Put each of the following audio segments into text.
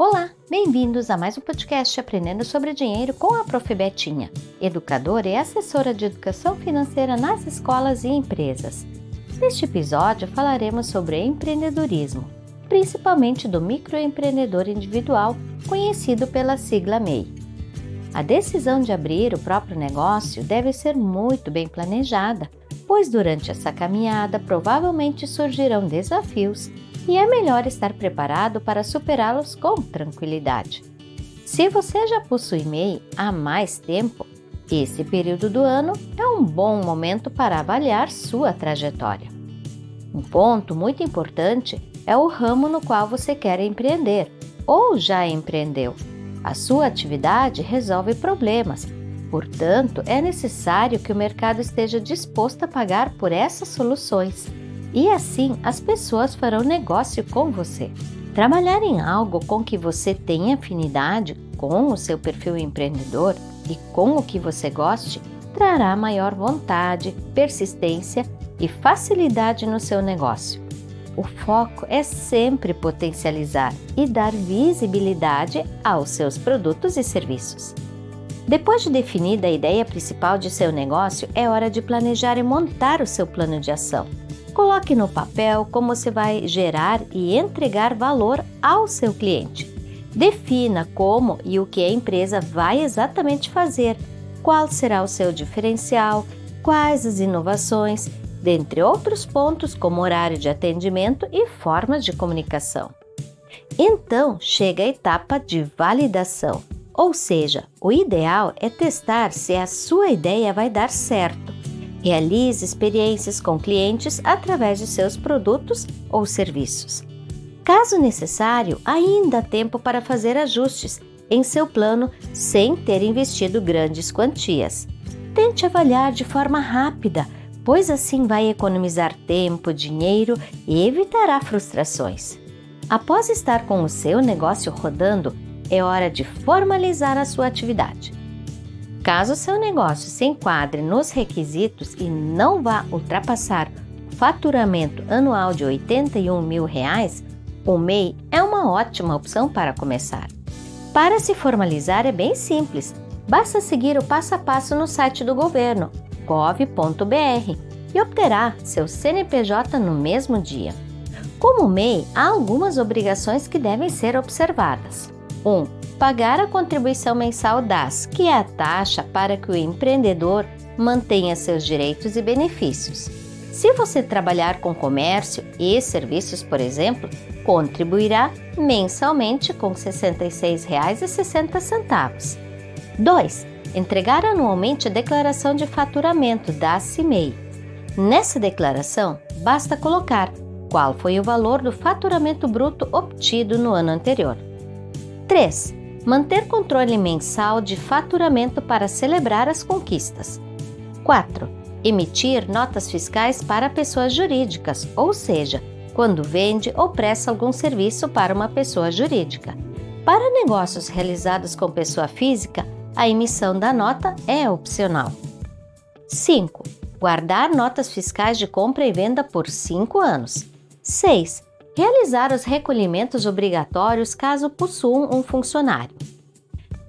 Olá, bem-vindos a mais um podcast Aprendendo sobre Dinheiro com a Prof. Betinha, educadora e assessora de educação financeira nas escolas e empresas. Neste episódio falaremos sobre empreendedorismo, principalmente do microempreendedor individual, conhecido pela sigla MEI. A decisão de abrir o próprio negócio deve ser muito bem planejada, pois durante essa caminhada provavelmente surgirão desafios e é melhor estar preparado para superá-los com tranquilidade. Se você já possui MEI há mais tempo, esse período do ano é um bom momento para avaliar sua trajetória. Um ponto muito importante é o ramo no qual você quer empreender ou já empreendeu. A sua atividade resolve problemas, portanto, é necessário que o mercado esteja disposto a pagar por essas soluções e assim as pessoas farão negócio com você. Trabalhar em algo com que você tenha afinidade com o seu perfil empreendedor e com o que você goste trará maior vontade, persistência e facilidade no seu negócio. O foco é sempre potencializar e dar visibilidade aos seus produtos e serviços. Depois de definida a ideia principal de seu negócio, é hora de planejar e montar o seu plano de ação. Coloque no papel como você vai gerar e entregar valor ao seu cliente. Defina como e o que a empresa vai exatamente fazer, qual será o seu diferencial, quais as inovações, dentre outros pontos como horário de atendimento e formas de comunicação. Então chega a etapa de validação, ou seja, o ideal é testar se a sua ideia vai dar certo Realize experiências com clientes através de seus produtos ou serviços. Caso necessário, ainda há tempo para fazer ajustes em seu plano sem ter investido grandes quantias. Tente avaliar de forma rápida, pois assim vai economizar tempo, dinheiro e evitará frustrações. Após estar com o seu negócio rodando, é hora de formalizar a sua atividade. Caso seu negócio se enquadre nos requisitos e não vá ultrapassar o faturamento anual de 81 mil reais, o MEI é uma ótima opção para começar. Para se formalizar é bem simples, basta seguir o passo a passo no site do governo, gov.br, e obterá seu CNPJ no mesmo dia. Como MEI, há algumas obrigações que devem ser observadas. 1. Um, pagar a contribuição mensal DAS, que é a taxa para que o empreendedor mantenha seus direitos e benefícios. Se você trabalhar com comércio e serviços, por exemplo, contribuirá mensalmente com R$ 66,60. 2. Entregar anualmente a declaração de faturamento da CIMEI. Nessa declaração, basta colocar qual foi o valor do faturamento bruto obtido no ano anterior. 3 manter controle mensal de faturamento para celebrar as conquistas. 4. Emitir notas fiscais para pessoas jurídicas, ou seja, quando vende ou presta algum serviço para uma pessoa jurídica. Para negócios realizados com pessoa física, a emissão da nota é opcional. 5. Guardar notas fiscais de compra e venda por 5 anos. 6 realizar os recolhimentos obrigatórios caso possuam um funcionário.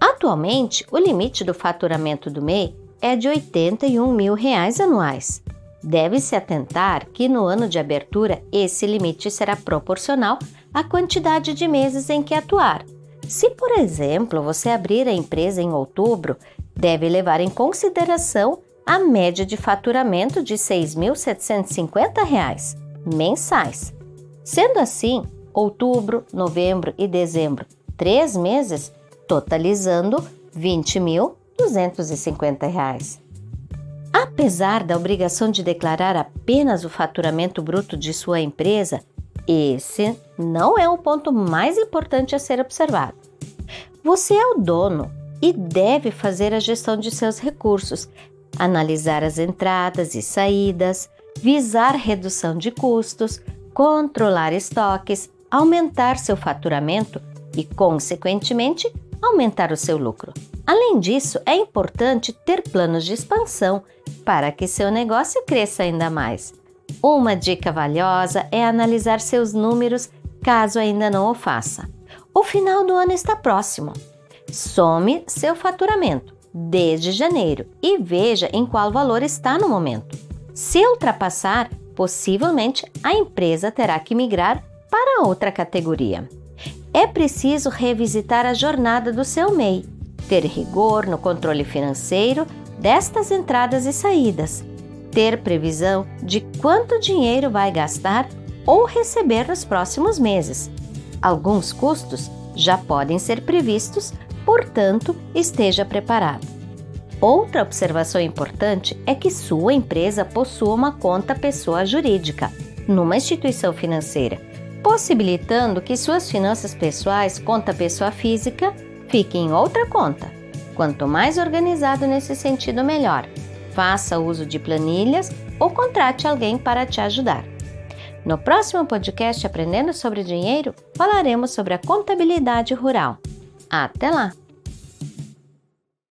Atualmente, o limite do faturamento do MEI é de 81 mil reais anuais. Deve-se atentar que no ano de abertura esse limite será proporcional à quantidade de meses em que atuar. Se, por exemplo, você abrir a empresa em outubro, deve levar em consideração a média de faturamento de R$ 6.750 mensais. Sendo assim, outubro, novembro e dezembro, três meses, totalizando R$ 20.250. Apesar da obrigação de declarar apenas o faturamento bruto de sua empresa, esse não é o ponto mais importante a ser observado. Você é o dono e deve fazer a gestão de seus recursos, analisar as entradas e saídas, visar redução de custos, controlar estoques, aumentar seu faturamento e, consequentemente, aumentar o seu lucro. Além disso, é importante ter planos de expansão para que seu negócio cresça ainda mais. Uma dica valiosa é analisar seus números caso ainda não o faça. O final do ano está próximo. Some seu faturamento desde janeiro e veja em qual valor está no momento. Se ultrapassar, possivelmente a empresa terá que migrar para outra categoria. É preciso revisitar a jornada do seu MEI, ter rigor no controle financeiro destas entradas e saídas, ter previsão de quanto dinheiro vai gastar ou receber nos próximos meses. Alguns custos já podem ser previstos, portanto, esteja preparado. Outra observação importante é que sua empresa possua uma conta pessoa jurídica numa instituição financeira, possibilitando que suas finanças pessoais, conta pessoa física, fiquem em outra conta. Quanto mais organizado nesse sentido, melhor. Faça uso de planilhas ou contrate alguém para te ajudar. No próximo podcast Aprendendo sobre Dinheiro, falaremos sobre a contabilidade rural. Até lá!